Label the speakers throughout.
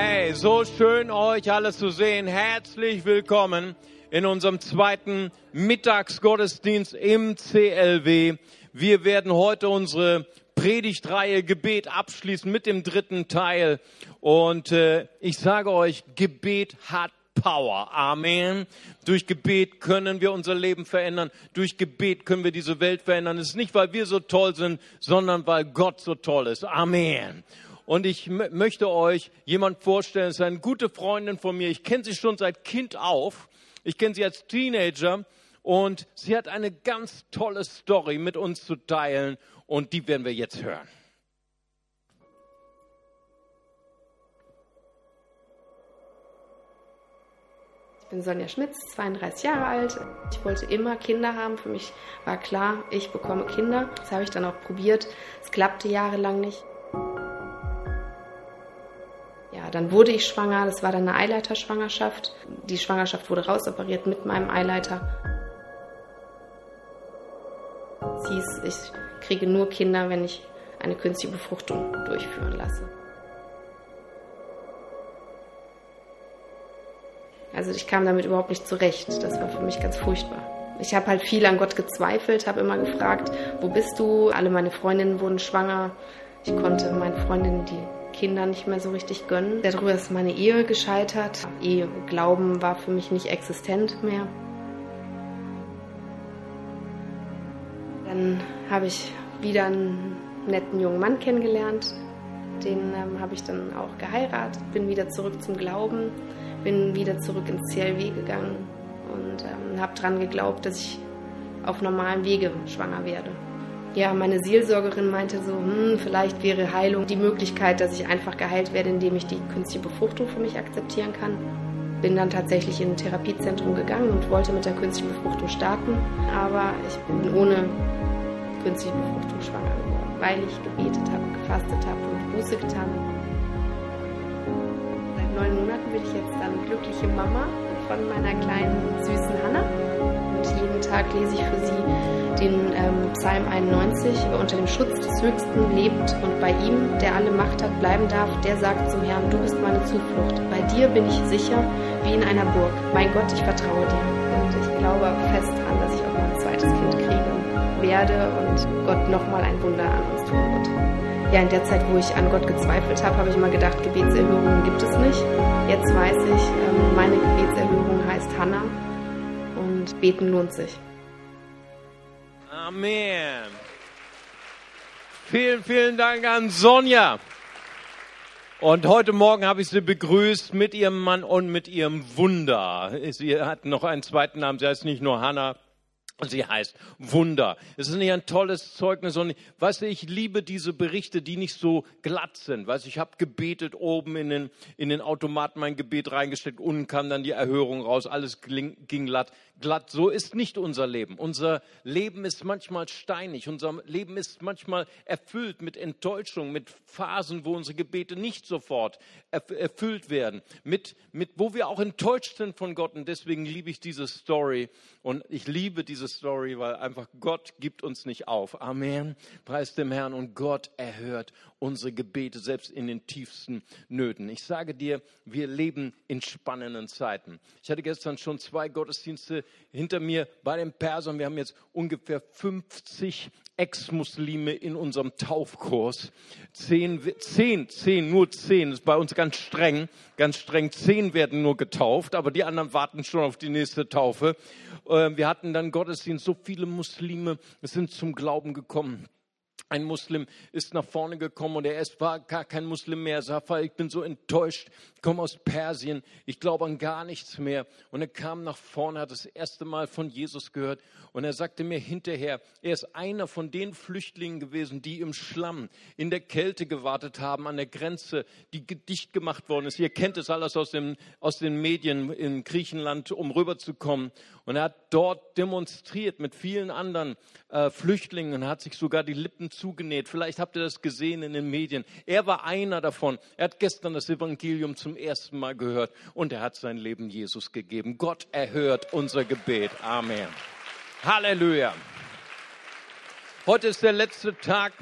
Speaker 1: Hey, so schön euch alle zu sehen. Herzlich willkommen in unserem zweiten Mittagsgottesdienst im CLW. Wir werden heute unsere Predigtreihe Gebet abschließen mit dem dritten Teil. Und äh, ich sage euch, Gebet hat Power. Amen. Durch Gebet können wir unser Leben verändern. Durch Gebet können wir diese Welt verändern. Es ist nicht, weil wir so toll sind, sondern weil Gott so toll ist. Amen. Und ich möchte euch jemand vorstellen, es ist eine gute Freundin von mir. Ich kenne sie schon seit Kind auf. Ich kenne sie als Teenager. Und sie hat eine ganz tolle Story mit uns zu teilen. Und die werden wir jetzt hören.
Speaker 2: Ich bin Sonja Schmitz, 32 Jahre alt. Ich wollte immer Kinder haben. Für mich war klar, ich bekomme Kinder. Das habe ich dann auch probiert. Es klappte jahrelang nicht. Dann wurde ich schwanger. Das war dann eine Eileiterschwangerschaft. Die Schwangerschaft wurde rausoperiert mit meinem Eileiter. Es hieß, ich kriege nur Kinder, wenn ich eine künstliche Befruchtung durchführen lasse. Also ich kam damit überhaupt nicht zurecht. Das war für mich ganz furchtbar. Ich habe halt viel an Gott gezweifelt, habe immer gefragt, wo bist du? Alle meine Freundinnen wurden schwanger. Ich konnte meinen Freundinnen die Kinder nicht mehr so richtig gönnen. Darüber ist meine Ehe gescheitert. Ehe, Glauben war für mich nicht existent mehr. Dann habe ich wieder einen netten jungen Mann kennengelernt. Den ähm, habe ich dann auch geheiratet, bin wieder zurück zum Glauben bin wieder zurück ins CLW gegangen und ähm, habe daran geglaubt, dass ich auf normalem Wege schwanger werde. Ja, meine Seelsorgerin meinte so, hm, vielleicht wäre Heilung die Möglichkeit, dass ich einfach geheilt werde, indem ich die künstliche Befruchtung für mich akzeptieren kann. Bin dann tatsächlich in ein Therapiezentrum gegangen und wollte mit der künstlichen Befruchtung starten, aber ich bin ohne künstliche Befruchtung schwanger geworden, weil ich gebetet habe, gefastet habe und Buße getan habe neun Monaten bin ich jetzt dann glückliche Mama von meiner kleinen süßen Hanna. Jeden Tag lese ich für sie den ähm, Psalm 91, unter dem Schutz des Höchsten lebt und bei ihm, der alle Macht hat, bleiben darf, der sagt zum Herrn, du bist meine Zuflucht. Bei dir bin ich sicher wie in einer Burg. Mein Gott, ich vertraue dir. Und ich glaube fest daran, dass ich auch mein zweites Kind kriegen werde und Gott nochmal ein Wunder an uns tun wird ja, in der Zeit, wo ich an Gott gezweifelt habe, habe ich immer gedacht, Gebetserhörungen gibt es nicht. Jetzt weiß ich, ähm, meine Gebetserhörung heißt Hannah beten lohnt sich.
Speaker 1: Amen. Vielen, vielen Dank an Sonja. Und heute Morgen habe ich sie begrüßt mit ihrem Mann und mit ihrem Wunder. Sie hat noch einen zweiten Namen, sie heißt nicht nur Hannah, und sie heißt Wunder. Es ist nicht ein tolles Zeugnis. Und weißt du, ich liebe diese Berichte, die nicht so glatt sind. Weißt du, ich habe gebetet oben in den, in den Automaten mein Gebet reingesteckt. Unten kam dann die Erhörung raus. Alles ging glatt glatt. So ist nicht unser Leben. Unser Leben ist manchmal steinig. Unser Leben ist manchmal erfüllt mit Enttäuschung, mit Phasen, wo unsere Gebete nicht sofort erfüllt werden, mit, mit, wo wir auch enttäuscht sind von Gott. Und deswegen liebe ich diese Story. Und ich liebe diese Story, weil einfach Gott gibt uns nicht auf. Amen. Preis dem Herrn. Und Gott erhört unsere Gebete, selbst in den tiefsten Nöten. Ich sage dir, wir leben in spannenden Zeiten. Ich hatte gestern schon zwei Gottesdienste hinter mir bei den Persern. Wir haben jetzt ungefähr 50 Ex-Muslime in unserem Taufkurs. Zehn, zehn, zehn, nur zehn, das ist bei uns ganz streng, ganz streng. Zehn werden nur getauft, aber die anderen warten schon auf die nächste Taufe. Äh, wir hatten dann Gottesdienst, so viele Muslime sind zum Glauben gekommen ein Muslim ist nach vorne gekommen und er war gar kein Muslim mehr. Er sagte, ich bin so enttäuscht, ich komme aus Persien, ich glaube an gar nichts mehr. Und er kam nach vorne, hat das erste Mal von Jesus gehört und er sagte mir hinterher, er ist einer von den Flüchtlingen gewesen, die im Schlamm, in der Kälte gewartet haben, an der Grenze, die dicht gemacht worden ist. Ihr kennt es alles aus, dem, aus den Medien in Griechenland, um rüberzukommen. Und er hat dort demonstriert mit vielen anderen äh, Flüchtlingen und hat sich sogar die Lippen zugenäht. Vielleicht habt ihr das gesehen in den Medien. Er war einer davon. Er hat gestern das Evangelium zum ersten Mal gehört und er hat sein Leben Jesus gegeben. Gott erhört unser Gebet. Amen. Halleluja. Heute ist der letzte Tag.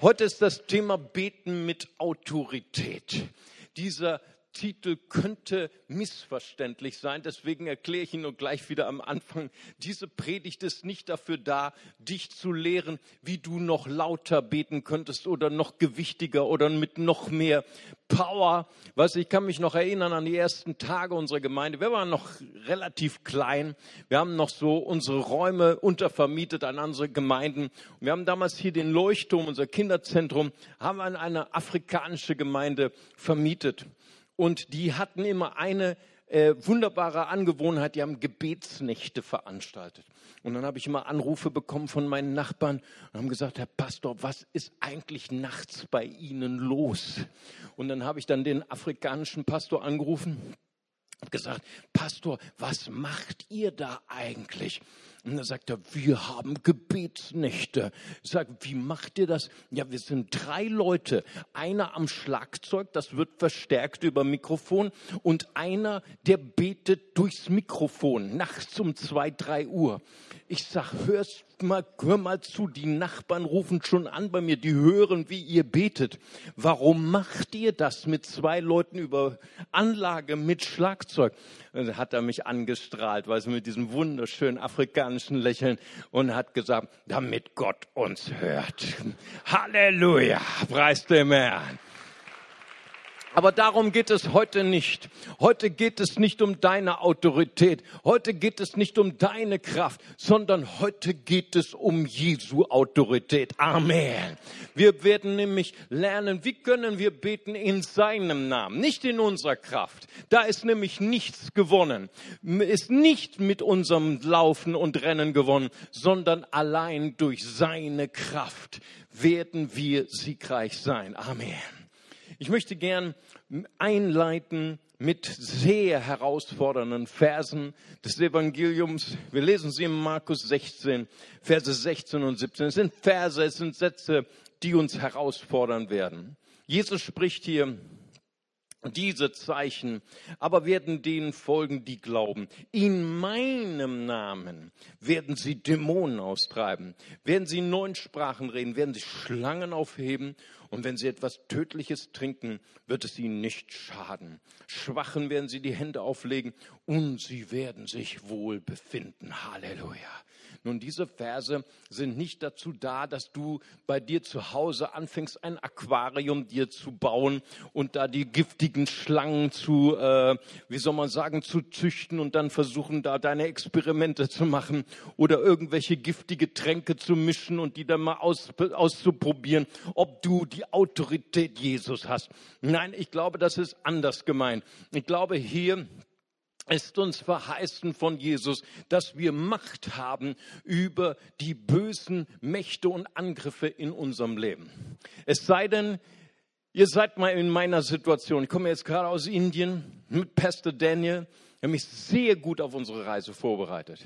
Speaker 1: Heute ist das Thema Beten mit Autorität. Dieser Titel könnte missverständlich sein. Deswegen erkläre ich ihn nur gleich wieder am Anfang. Diese Predigt ist nicht dafür da, dich zu lehren, wie du noch lauter beten könntest oder noch gewichtiger oder mit noch mehr Power. Weißt ich kann mich noch erinnern an die ersten Tage unserer Gemeinde. Wir waren noch relativ klein. Wir haben noch so unsere Räume untervermietet an andere Gemeinden. Wir haben damals hier den Leuchtturm, unser Kinderzentrum, haben an eine afrikanische Gemeinde vermietet. Und die hatten immer eine äh, wunderbare Angewohnheit, die haben Gebetsnächte veranstaltet. Und dann habe ich immer Anrufe bekommen von meinen Nachbarn und haben gesagt, Herr Pastor, was ist eigentlich nachts bei Ihnen los? Und dann habe ich dann den afrikanischen Pastor angerufen und gesagt, Pastor, was macht ihr da eigentlich? Und dann sagt er, wir haben Gebetsnächte. Ich sage, wie macht ihr das? Ja, wir sind drei Leute. Einer am Schlagzeug, das wird verstärkt über Mikrofon. Und einer, der betet durchs Mikrofon, nachts um zwei, drei Uhr. Ich sag, hörst mal, hör mal zu, die Nachbarn rufen schon an bei mir, die hören, wie ihr betet. Warum macht ihr das mit zwei Leuten über Anlage mit Schlagzeug? Und dann hat er mich angestrahlt, weil sie mit diesem wunderschönen afrikanischen Lächeln und hat gesagt, damit Gott uns hört. Halleluja, preis dem Herrn. Aber darum geht es heute nicht. Heute geht es nicht um deine Autorität. Heute geht es nicht um deine Kraft, sondern heute geht es um Jesu Autorität. Amen. Wir werden nämlich lernen, wie können wir beten in seinem Namen, nicht in unserer Kraft. Da ist nämlich nichts gewonnen. Ist nicht mit unserem Laufen und Rennen gewonnen, sondern allein durch seine Kraft werden wir siegreich sein. Amen. Ich möchte gern einleiten mit sehr herausfordernden Versen des Evangeliums. Wir lesen sie in Markus 16, Verse 16 und 17. Es sind Verse, es sind Sätze, die uns herausfordern werden. Jesus spricht hier diese Zeichen aber werden denen folgen, die glauben. In meinem Namen werden sie Dämonen austreiben, werden sie in neuen Sprachen reden, werden sie Schlangen aufheben und wenn sie etwas Tödliches trinken, wird es ihnen nicht schaden. Schwachen werden sie die Hände auflegen und sie werden sich wohl befinden. Halleluja. Nun, diese Verse sind nicht dazu da, dass du bei dir zu Hause anfängst, ein Aquarium dir zu bauen und da die giftigen Schlangen zu, äh, wie soll man sagen, zu züchten und dann versuchen, da deine Experimente zu machen oder irgendwelche giftige Tränke zu mischen und die dann mal aus, auszuprobieren, ob du die Autorität Jesus hast. Nein, ich glaube, das ist anders gemeint. Ich glaube, hier ist uns verheißen von Jesus, dass wir Macht haben über die bösen Mächte und Angriffe in unserem Leben. Es sei denn, ihr seid mal in meiner Situation. Ich komme jetzt gerade aus Indien mit Pastor Daniel. Ich habe mich sehr gut auf unsere Reise vorbereitet.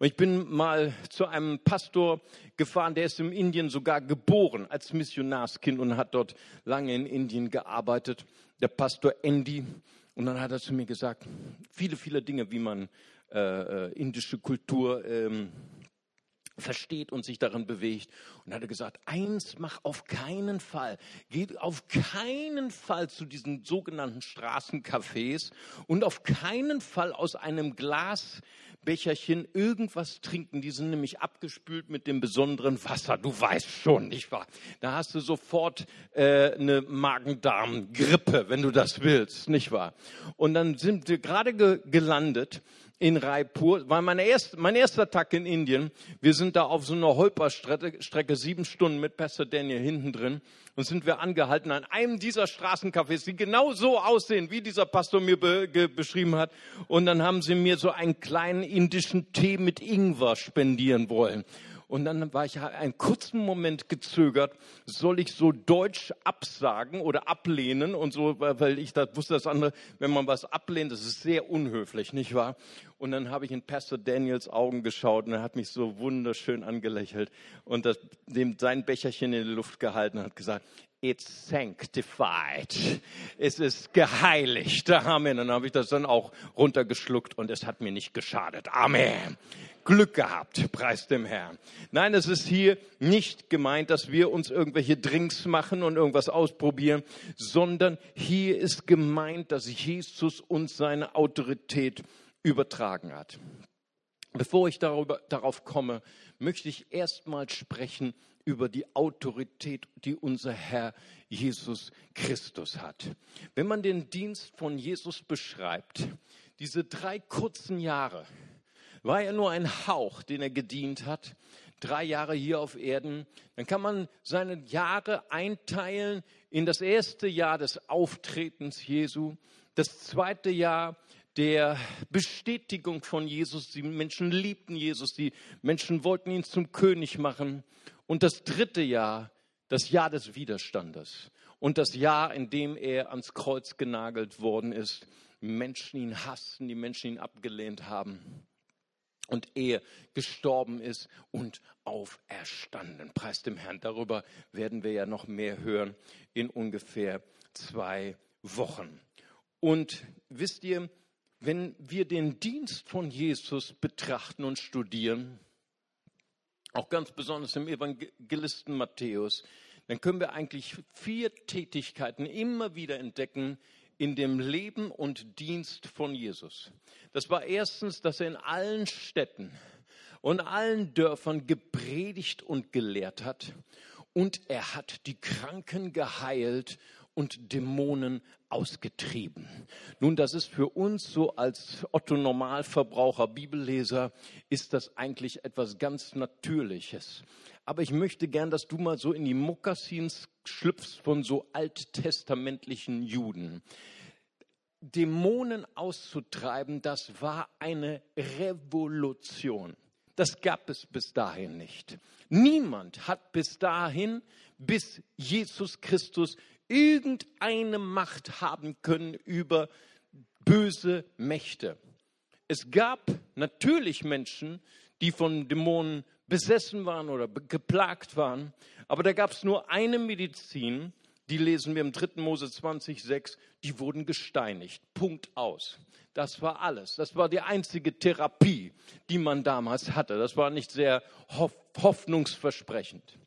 Speaker 1: Und ich bin mal zu einem Pastor gefahren, der ist in Indien sogar geboren als Missionarskind und hat dort lange in Indien gearbeitet. Der Pastor Andy. Und dann hat er zu mir gesagt, viele, viele Dinge, wie man äh, äh, indische Kultur ähm, versteht und sich darin bewegt. Und hat er gesagt, eins mach auf keinen Fall, geht auf keinen Fall zu diesen sogenannten Straßencafés und auf keinen Fall aus einem Glas Becherchen irgendwas trinken. Die sind nämlich abgespült mit dem besonderen Wasser. Du weißt schon, nicht wahr? Da hast du sofort äh, eine Magen-Darm-Grippe, wenn du das willst, nicht wahr? Und dann sind wir gerade ge gelandet in Raipur, war mein, erst, mein erster Tag in Indien. Wir sind da auf so einer Holperstrecke, Strecke, sieben Stunden mit Pastor Daniel hinten drin und sind wir angehalten an einem dieser Straßencafés, die genau so aussehen, wie dieser Pastor mir be, beschrieben hat. Und dann haben sie mir so einen kleinen indischen Tee mit Ingwer spendieren wollen. Und dann war ich einen kurzen Moment gezögert, soll ich so deutsch absagen oder ablehnen und so, weil ich da wusste, das andere, wenn man was ablehnt, das ist sehr unhöflich, nicht wahr? Und dann habe ich in Pastor Daniels Augen geschaut und er hat mich so wunderschön angelächelt und das, dem sein Becherchen in die Luft gehalten und hat gesagt, it's sanctified. Es ist geheiligt. Amen. Dann habe ich das dann auch runtergeschluckt und es hat mir nicht geschadet. Amen. Glück gehabt, preis dem Herrn. Nein, es ist hier nicht gemeint, dass wir uns irgendwelche Drinks machen und irgendwas ausprobieren, sondern hier ist gemeint, dass Jesus uns seine Autorität übertragen hat. Bevor ich darüber, darauf komme, möchte ich erstmal sprechen über die Autorität, die unser Herr Jesus Christus hat. Wenn man den Dienst von Jesus beschreibt, diese drei kurzen Jahre, war ja nur ein Hauch, den er gedient hat, drei Jahre hier auf Erden, dann kann man seine Jahre einteilen in das erste Jahr des Auftretens Jesu, das zweite Jahr der Bestätigung von Jesus. Die Menschen liebten Jesus, die Menschen wollten ihn zum König machen. Und das dritte Jahr, das Jahr des Widerstandes. Und das Jahr, in dem er ans Kreuz genagelt worden ist. Menschen ihn hassten, die Menschen ihn abgelehnt haben. Und er gestorben ist und auferstanden. Preis dem Herrn. Darüber werden wir ja noch mehr hören in ungefähr zwei Wochen. Und wisst ihr, wenn wir den Dienst von Jesus betrachten und studieren, auch ganz besonders im Evangelisten Matthäus, dann können wir eigentlich vier Tätigkeiten immer wieder entdecken in dem Leben und Dienst von Jesus. Das war erstens, dass er in allen Städten und allen Dörfern gepredigt und gelehrt hat und er hat die Kranken geheilt und Dämonen ausgetrieben. Nun, das ist für uns so als Otto Normalverbraucher, Bibelleser, ist das eigentlich etwas ganz Natürliches. Aber ich möchte gern, dass du mal so in die Mokassins schlüpfst von so alttestamentlichen Juden. Dämonen auszutreiben, das war eine Revolution. Das gab es bis dahin nicht. Niemand hat bis dahin, bis Jesus Christus irgendeine Macht haben können über böse Mächte. Es gab natürlich Menschen, die von Dämonen besessen waren oder geplagt waren, aber da gab es nur eine Medizin, die lesen wir im 3. Mose 20, 6, die wurden gesteinigt. Punkt aus. Das war alles. Das war die einzige Therapie, die man damals hatte. Das war nicht sehr hoffnungsversprechend.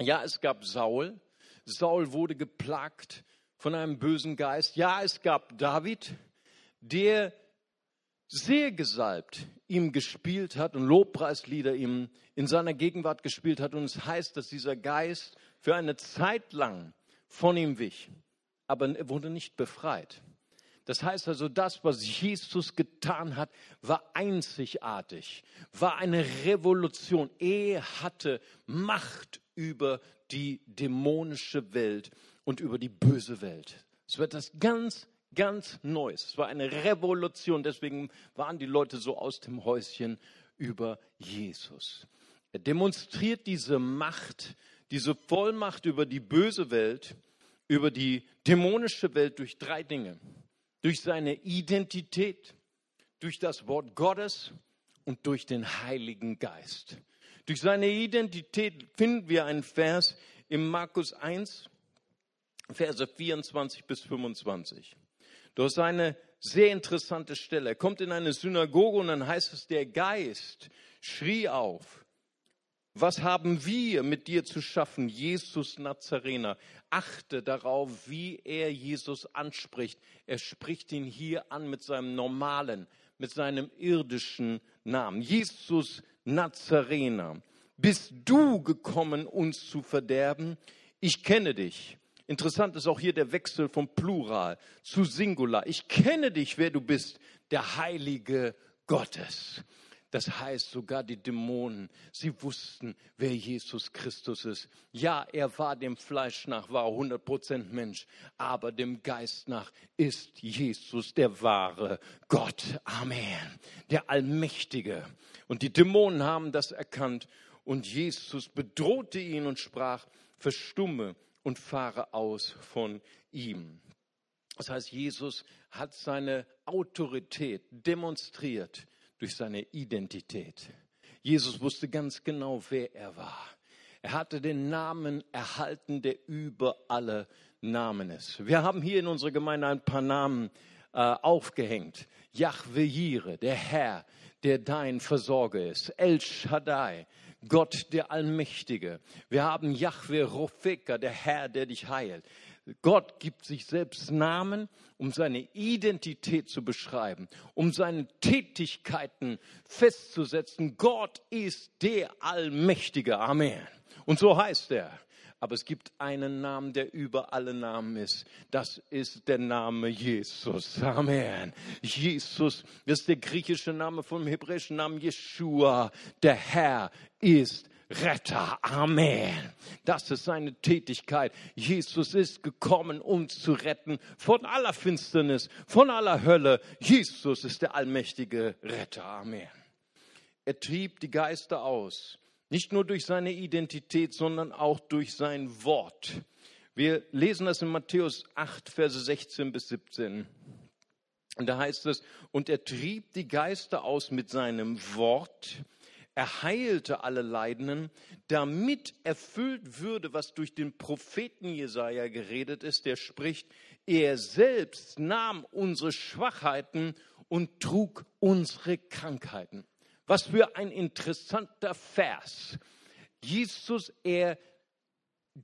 Speaker 1: Ja, es gab Saul, Saul wurde geplagt von einem bösen Geist. Ja, es gab David, der sehr gesalbt ihm gespielt hat und Lobpreislieder ihm in seiner Gegenwart gespielt hat. Und es heißt, dass dieser Geist für eine Zeit lang von ihm wich, aber er wurde nicht befreit. Das heißt also, das, was Jesus getan hat, war einzigartig, war eine Revolution. Er hatte Macht über die dämonische Welt und über die böse Welt. Es wird das ganz, ganz Neues. Es war eine Revolution. Deswegen waren die Leute so aus dem Häuschen über Jesus. Er demonstriert diese Macht, diese Vollmacht über die böse Welt, über die dämonische Welt durch drei Dinge. Durch seine Identität, durch das Wort Gottes und durch den Heiligen Geist. Durch seine Identität finden wir einen Vers im Markus 1, Verse 24 bis 25. Das ist eine sehr interessante Stelle. Er kommt in eine Synagoge und dann heißt es, der Geist schrie auf. Was haben wir mit dir zu schaffen, Jesus Nazarener? Achte darauf, wie er Jesus anspricht. Er spricht ihn hier an mit seinem normalen, mit seinem irdischen Namen. Jesus Nazarener, bist du gekommen, uns zu verderben? Ich kenne dich. Interessant ist auch hier der Wechsel vom Plural zu Singular. Ich kenne dich, wer du bist, der Heilige Gottes. Das heißt, sogar die Dämonen, sie wussten, wer Jesus Christus ist. Ja, er war dem Fleisch nach, war 100% Mensch, aber dem Geist nach ist Jesus der wahre Gott. Amen. Der Allmächtige. Und die Dämonen haben das erkannt und Jesus bedrohte ihn und sprach, verstumme und fahre aus von ihm. Das heißt, Jesus hat seine Autorität demonstriert durch seine Identität. Jesus wusste ganz genau, wer er war. Er hatte den Namen erhalten, der über alle Namen ist. Wir haben hier in unserer Gemeinde ein paar Namen äh, aufgehängt. Yahweh Jire, der Herr, der dein Versorger ist. El Shaddai, Gott der Allmächtige. Wir haben Yahweh Rofeka, der Herr, der dich heilt. Gott gibt sich selbst Namen, um seine Identität zu beschreiben, um seine Tätigkeiten festzusetzen. Gott ist der Allmächtige. Amen. Und so heißt er. Aber es gibt einen Namen, der über alle Namen ist. Das ist der Name Jesus. Amen. Jesus, ist der griechische Name vom hebräischen Namen Jeshua. Der Herr ist Retter. Amen. Das ist seine Tätigkeit. Jesus ist gekommen, uns zu retten von aller Finsternis, von aller Hölle. Jesus ist der allmächtige Retter. Amen. Er trieb die Geister aus nicht nur durch seine Identität, sondern auch durch sein Wort. Wir lesen das in Matthäus 8, Verse 16 bis 17. Und da heißt es, und er trieb die Geister aus mit seinem Wort, er heilte alle Leidenden, damit erfüllt würde, was durch den Propheten Jesaja geredet ist, der spricht, er selbst nahm unsere Schwachheiten und trug unsere Krankheiten. Was für ein interessanter Vers. Jesus, er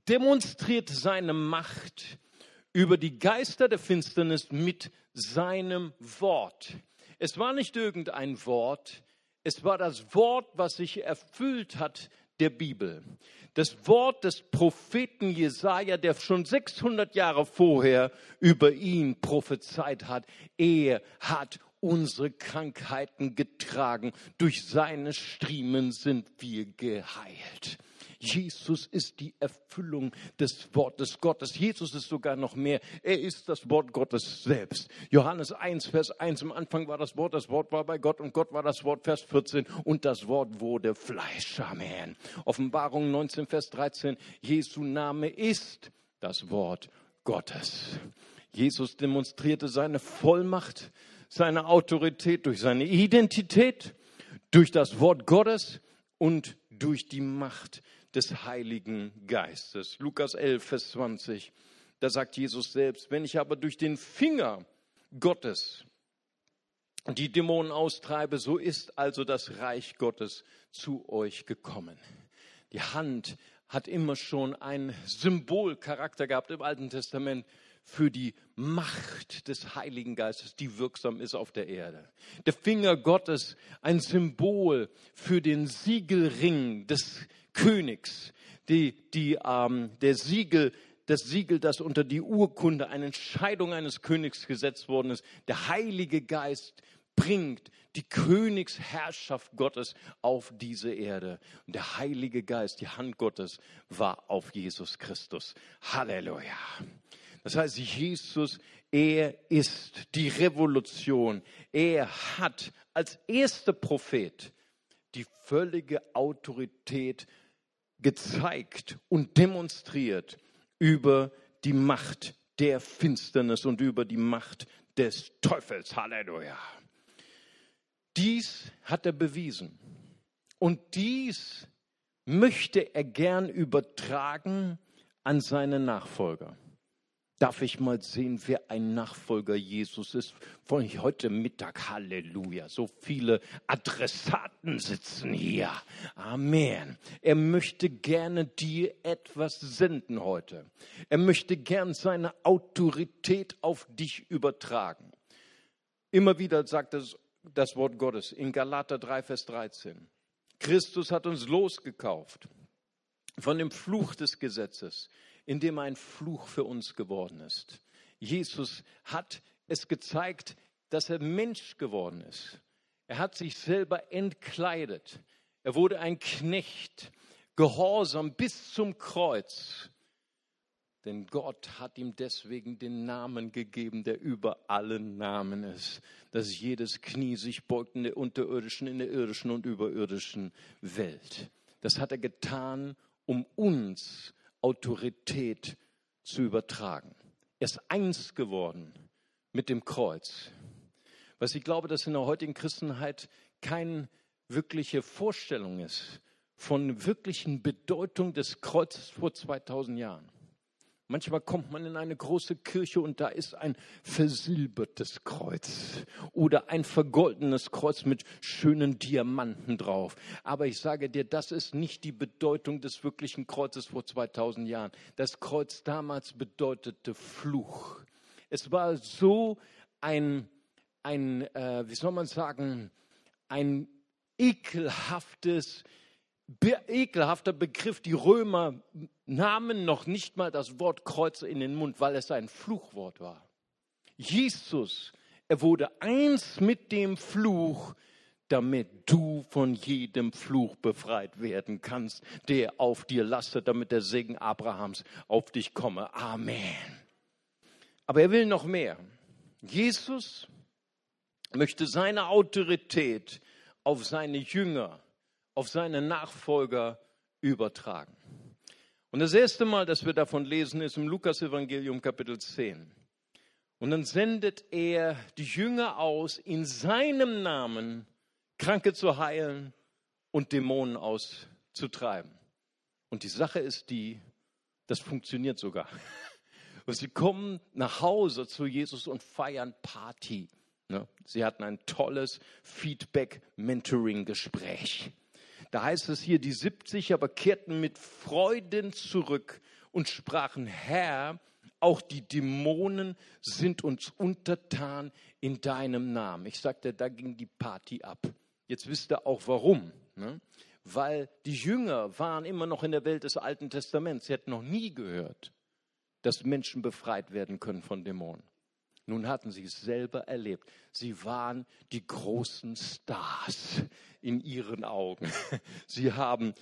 Speaker 1: demonstriert seine Macht über die Geister der Finsternis mit seinem Wort. Es war nicht irgendein Wort, es war das Wort, was sich erfüllt hat der Bibel. Das Wort des Propheten Jesaja, der schon 600 Jahre vorher über ihn prophezeit hat. Er hat unsere Krankheiten getragen. Durch seine Striemen sind wir geheilt. Jesus ist die Erfüllung des Wortes Gottes. Jesus ist sogar noch mehr. Er ist das Wort Gottes selbst. Johannes 1, Vers 1. Am Anfang war das Wort, das Wort war bei Gott und Gott war das Wort, Vers 14. Und das Wort wurde Fleisch. Amen. Offenbarung 19, Vers 13. Jesu Name ist das Wort Gottes. Jesus demonstrierte seine Vollmacht seine Autorität, durch seine Identität, durch das Wort Gottes und durch die Macht des Heiligen Geistes. Lukas 11, Vers 20, da sagt Jesus selbst, wenn ich aber durch den Finger Gottes die Dämonen austreibe, so ist also das Reich Gottes zu euch gekommen. Die Hand hat immer schon einen Symbolcharakter gehabt im Alten Testament für die Macht des Heiligen Geistes, die wirksam ist auf der Erde. Der Finger Gottes, ein Symbol für den Siegelring des Königs, die, die, ähm, der Siegel, das Siegel, das unter die Urkunde, eine Entscheidung eines Königs gesetzt worden ist. Der Heilige Geist bringt die Königsherrschaft Gottes auf diese Erde. Und der Heilige Geist, die Hand Gottes, war auf Jesus Christus. Halleluja. Das heißt, Jesus, er ist die Revolution. Er hat als erster Prophet die völlige Autorität gezeigt und demonstriert über die Macht der Finsternis und über die Macht des Teufels. Halleluja. Dies hat er bewiesen. Und dies möchte er gern übertragen an seine Nachfolger darf ich mal sehen, wer ein Nachfolger Jesus ist. Von heute Mittag, Halleluja. So viele Adressaten sitzen hier. Amen. Er möchte gerne dir etwas senden heute. Er möchte gern seine Autorität auf dich übertragen. Immer wieder sagt das, das Wort Gottes in Galater 3, Vers 13. Christus hat uns losgekauft von dem Fluch des Gesetzes in dem ein Fluch für uns geworden ist. Jesus hat es gezeigt, dass er Mensch geworden ist. Er hat sich selber entkleidet. Er wurde ein Knecht, gehorsam bis zum Kreuz. Denn Gott hat ihm deswegen den Namen gegeben, der über allen Namen ist, dass jedes Knie sich beugt in der unterirdischen, in der irdischen und überirdischen Welt. Das hat er getan, um uns Autorität zu übertragen. Er ist eins geworden mit dem Kreuz. Was ich glaube, dass in der heutigen Christenheit keine wirkliche Vorstellung ist von wirklichen Bedeutung des Kreuzes vor 2000 Jahren. Manchmal kommt man in eine große Kirche und da ist ein versilbertes Kreuz oder ein vergoldenes Kreuz mit schönen Diamanten drauf. Aber ich sage dir, das ist nicht die Bedeutung des wirklichen Kreuzes vor 2000 Jahren. Das Kreuz damals bedeutete Fluch. Es war so ein, ein äh, wie soll man sagen, ein ekelhaftes, ekelhafter Begriff. Die Römer nahmen noch nicht mal das Wort Kreuz in den Mund, weil es ein Fluchwort war. Jesus, er wurde eins mit dem Fluch, damit du von jedem Fluch befreit werden kannst, der auf dir lastet, damit der Segen Abrahams auf dich komme. Amen. Aber er will noch mehr. Jesus möchte seine Autorität auf seine Jünger, auf seine Nachfolger übertragen. Und das erste Mal, dass wir davon lesen, ist im Lukas-Evangelium Kapitel 10. Und dann sendet er die Jünger aus, in seinem Namen Kranke zu heilen und Dämonen auszutreiben. Und die Sache ist die, das funktioniert sogar. Und sie kommen nach Hause zu Jesus und feiern Party. Ne? Sie hatten ein tolles Feedback-Mentoring-Gespräch. Da heißt es hier, die 70 aber kehrten mit Freuden zurück und sprachen, Herr, auch die Dämonen sind uns untertan in deinem Namen. Ich sagte, da ging die Party ab. Jetzt wisst ihr auch warum. Ne? Weil die Jünger waren immer noch in der Welt des Alten Testaments. Sie hätten noch nie gehört, dass Menschen befreit werden können von Dämonen. Nun hatten sie es selber erlebt. Sie waren die großen Stars in ihren Augen. Sie haben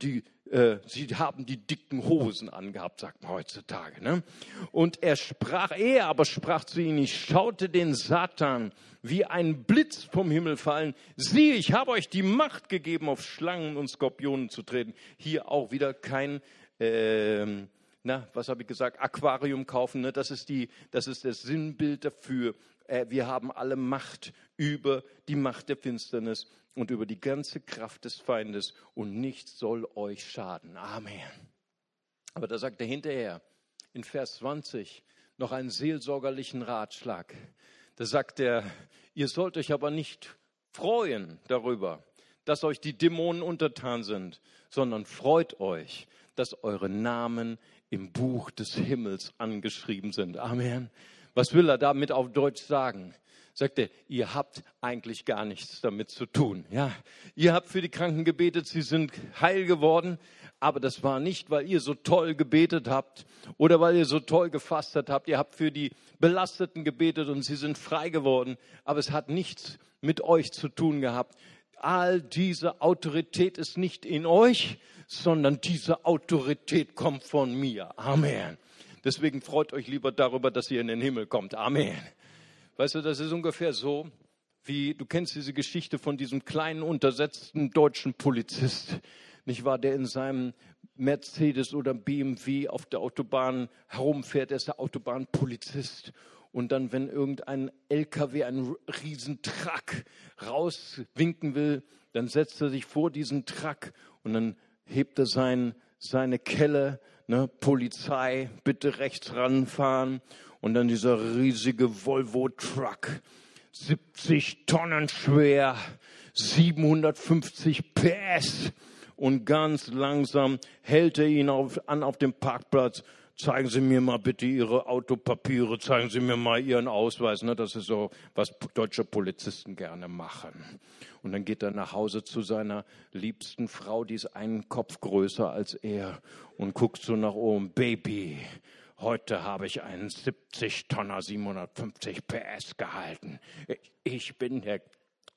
Speaker 1: die, äh, sie haben die dicken Hosen angehabt, sagt man heutzutage. Ne? Und er sprach, er aber sprach zu ihnen, ich schaute den Satan wie ein Blitz vom Himmel fallen. Siehe, ich habe euch die Macht gegeben, auf Schlangen und Skorpionen zu treten. Hier auch wieder kein äh, na, was habe ich gesagt, Aquarium kaufen, ne? das, ist die, das ist das Sinnbild dafür. Äh, wir haben alle Macht über die Macht der Finsternis und über die ganze Kraft des Feindes und nichts soll euch schaden. Amen. Aber da sagt er hinterher in Vers 20 noch einen seelsorgerlichen Ratschlag. Da sagt er, ihr sollt euch aber nicht freuen darüber, dass euch die Dämonen untertan sind, sondern freut euch, dass eure Namen im Buch des Himmels angeschrieben sind. Amen. Was will er damit auf Deutsch sagen? Sagt er, ihr habt eigentlich gar nichts damit zu tun. Ja, ihr habt für die Kranken gebetet, sie sind heil geworden, aber das war nicht, weil ihr so toll gebetet habt oder weil ihr so toll gefastet habt. Ihr habt für die Belasteten gebetet und sie sind frei geworden, aber es hat nichts mit euch zu tun gehabt. All diese Autorität ist nicht in euch, sondern diese Autorität kommt von mir. Amen. Deswegen freut euch lieber darüber, dass ihr in den Himmel kommt. Amen. Weißt du, das ist ungefähr so, wie du kennst diese Geschichte von diesem kleinen untersetzten deutschen Polizist, nicht wahr, der in seinem Mercedes oder BMW auf der Autobahn herumfährt. Er ist der Autobahnpolizist. Und dann, wenn irgendein LKW, ein Riesentruck rauswinken will, dann setzt er sich vor diesen Truck und dann hebt er sein, seine Kelle, ne, Polizei, bitte rechts ranfahren. Und dann dieser riesige Volvo-Truck, 70 Tonnen schwer, 750 PS. Und ganz langsam hält er ihn auf, an auf dem Parkplatz zeigen Sie mir mal bitte Ihre Autopapiere, zeigen Sie mir mal Ihren Ausweis. Ne? Das ist so, was deutsche Polizisten gerne machen. Und dann geht er nach Hause zu seiner liebsten Frau, die ist einen Kopf größer als er und guckt so nach oben, Baby, heute habe ich einen 70 Tonner 750 PS gehalten. Ich bin der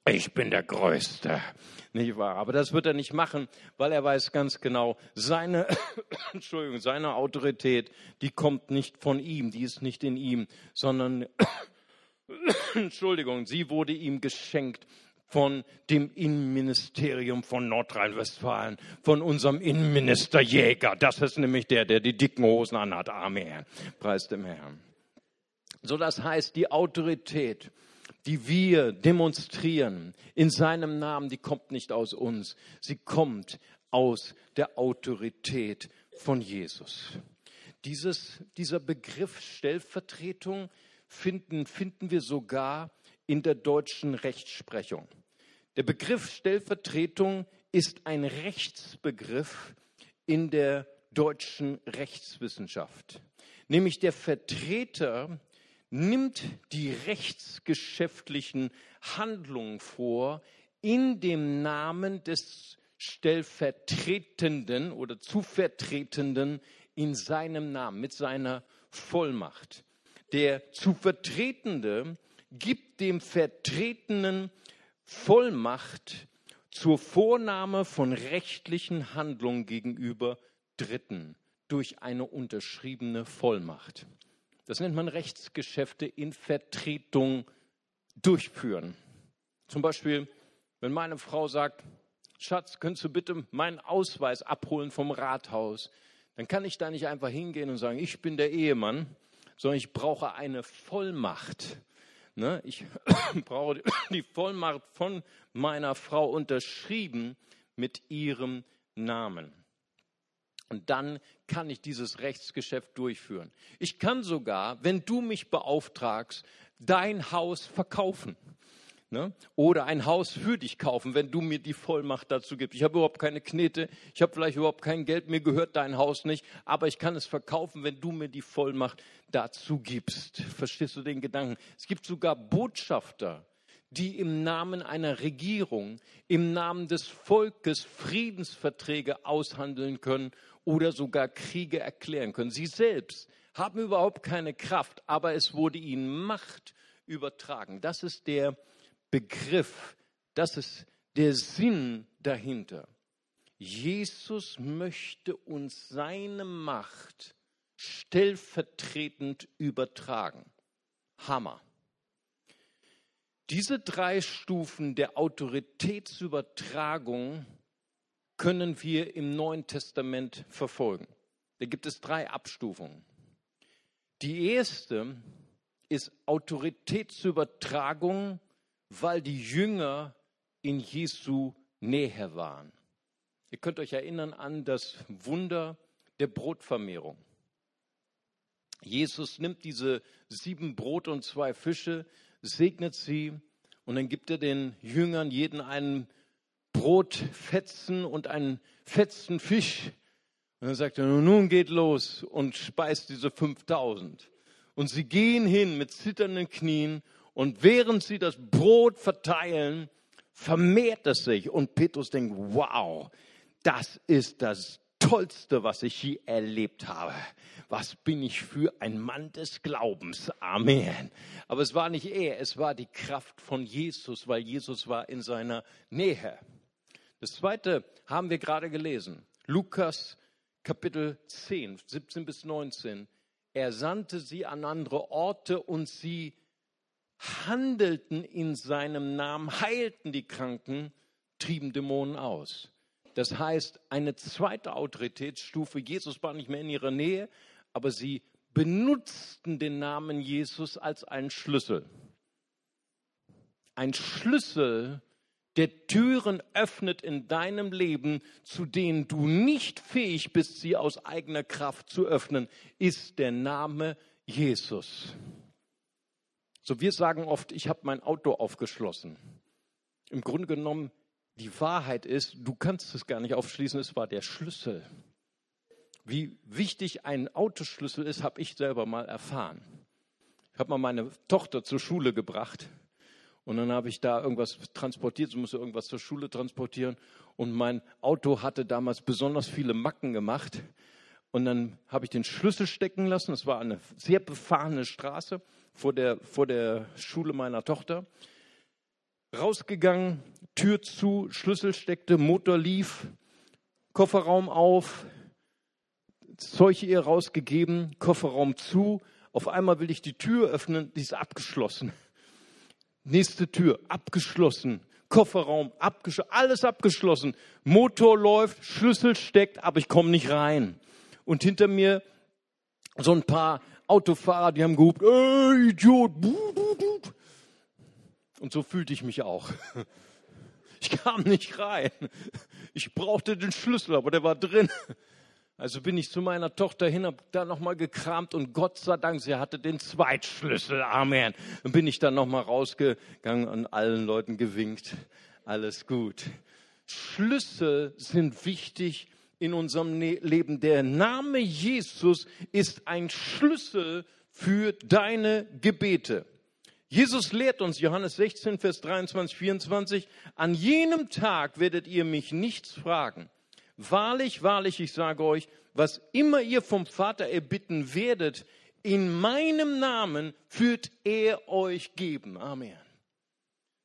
Speaker 1: ich bin der Größte, nicht wahr? Aber das wird er nicht machen, weil er weiß ganz genau, seine, Entschuldigung, seine Autorität, die kommt nicht von ihm, die ist nicht in ihm, sondern, Entschuldigung, sie wurde ihm geschenkt von dem Innenministerium von Nordrhein-Westfalen, von unserem Innenminister Jäger. Das ist nämlich der, der die dicken Hosen anhat. Amen. Preis dem Herrn. So, das heißt, die Autorität, die wir demonstrieren in seinem Namen, die kommt nicht aus uns. Sie kommt aus der Autorität von Jesus. Dieses, dieser Begriff Stellvertretung finden, finden wir sogar in der deutschen Rechtsprechung. Der Begriff Stellvertretung ist ein Rechtsbegriff in der deutschen Rechtswissenschaft. Nämlich der Vertreter nimmt die rechtsgeschäftlichen Handlungen vor in dem Namen des Stellvertretenden oder Zuvertretenden in seinem Namen, mit seiner Vollmacht. Der Zuvertretende gibt dem Vertretenen Vollmacht zur Vornahme von rechtlichen Handlungen gegenüber Dritten durch eine unterschriebene Vollmacht. Das nennt man Rechtsgeschäfte in Vertretung durchführen. Zum Beispiel, wenn meine Frau sagt, Schatz, könntest du bitte meinen Ausweis abholen vom Rathaus? Dann kann ich da nicht einfach hingehen und sagen, ich bin der Ehemann, sondern ich brauche eine Vollmacht. Ne? Ich brauche die Vollmacht von meiner Frau unterschrieben mit ihrem Namen. Und dann kann ich dieses Rechtsgeschäft durchführen. Ich kann sogar, wenn du mich beauftragst, dein Haus verkaufen. Ne? Oder ein Haus für dich kaufen, wenn du mir die Vollmacht dazu gibst. Ich habe überhaupt keine Knete, ich habe vielleicht überhaupt kein Geld, mir gehört dein Haus nicht, aber ich kann es verkaufen, wenn du mir die Vollmacht dazu gibst. Verstehst du den Gedanken? Es gibt sogar Botschafter, die im Namen einer Regierung, im Namen des Volkes Friedensverträge aushandeln können oder sogar Kriege erklären können. Sie selbst haben überhaupt keine Kraft, aber es wurde ihnen Macht übertragen. Das ist der Begriff, das ist der Sinn dahinter. Jesus möchte uns seine Macht stellvertretend übertragen. Hammer. Diese drei Stufen der Autoritätsübertragung können wir im Neuen Testament verfolgen. Da gibt es drei Abstufungen. Die erste ist Autoritätsübertragung, weil die Jünger in Jesu Nähe waren. Ihr könnt euch erinnern an das Wunder der Brotvermehrung. Jesus nimmt diese sieben Brote und zwei Fische, segnet sie und dann gibt er den Jüngern jeden einen Brotfetzen und einen fetzen Fisch. Und dann sagt er, nun geht los und speist diese 5000. Und sie gehen hin mit zitternden Knien und während sie das Brot verteilen, vermehrt es sich. Und Petrus denkt, wow, das ist das Tollste, was ich je erlebt habe. Was bin ich für ein Mann des Glaubens. Amen. Aber es war nicht er, es war die Kraft von Jesus, weil Jesus war in seiner Nähe. Das zweite haben wir gerade gelesen. Lukas Kapitel 10, 17 bis 19. Er sandte sie an andere Orte und sie handelten in seinem Namen, heilten die Kranken, trieben Dämonen aus. Das heißt, eine zweite Autoritätsstufe, Jesus war nicht mehr in ihrer Nähe, aber sie benutzten den Namen Jesus als einen Schlüssel. Ein Schlüssel, der Türen öffnet in deinem Leben, zu denen du nicht fähig bist, sie aus eigener Kraft zu öffnen, ist der Name Jesus. So, wir sagen oft, ich habe mein Auto aufgeschlossen. Im Grunde genommen die Wahrheit ist, du kannst es gar nicht aufschließen, es war der Schlüssel. Wie wichtig ein Autoschlüssel ist, habe ich selber mal erfahren. Ich habe mal meine Tochter zur Schule gebracht und dann habe ich da irgendwas transportiert, sie musste irgendwas zur Schule transportieren und mein Auto hatte damals besonders viele Macken gemacht und dann habe ich den Schlüssel stecken lassen. Es war eine sehr befahrene Straße vor der, vor der Schule meiner Tochter. Rausgegangen, Tür zu, Schlüssel steckte, Motor lief, Kofferraum auf, Zeug ihr rausgegeben, Kofferraum zu. Auf einmal will ich die Tür öffnen, die ist abgeschlossen. Nächste Tür, abgeschlossen. Kofferraum, abgeschlossen, alles abgeschlossen. Motor läuft, Schlüssel steckt, aber ich komme nicht rein. Und hinter mir so ein paar Autofahrer, die haben gehupt, ey, Idiot. Und so fühlte ich mich auch. Ich kam nicht rein. Ich brauchte den Schlüssel, aber der war drin. Also bin ich zu meiner Tochter hin, habe da nochmal gekramt und Gott sei Dank, sie hatte den Zweitschlüssel. Amen. Dann bin ich dann nochmal rausgegangen und allen Leuten gewinkt. Alles gut. Schlüssel sind wichtig in unserem ne-, Leben. Der Name Jesus ist ein Schlüssel für deine Gebete. Jesus lehrt uns, Johannes 16, Vers 23, 24, an jenem Tag werdet ihr mich nichts fragen. Wahrlich, wahrlich, ich sage euch, was immer ihr vom Vater erbitten werdet, in meinem Namen führt er euch geben. Amen.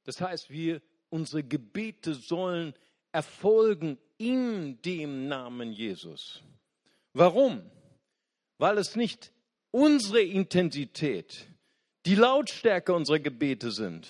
Speaker 1: Das heißt, wir, unsere Gebete sollen erfolgen in dem Namen Jesus. Warum? Weil es nicht unsere Intensität, die Lautstärke unserer Gebete sind,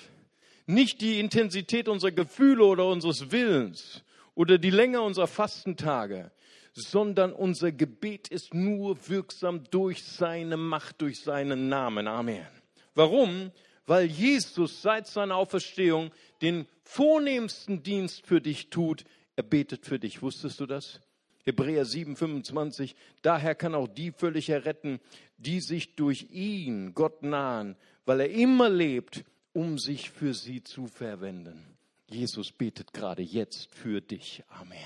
Speaker 1: nicht die Intensität unserer Gefühle oder unseres Willens oder die Länge unserer Fastentage, sondern unser Gebet ist nur wirksam durch seine Macht, durch seinen Namen. Amen. Warum? Weil Jesus seit seiner Auferstehung den vornehmsten Dienst für dich tut. Er betet für dich. Wusstest du das? Hebräer 7, 25. Daher kann auch die völlig erretten, die sich durch ihn Gott nahen, weil er immer lebt, um sich für sie zu verwenden. Jesus betet gerade jetzt für dich. Amen.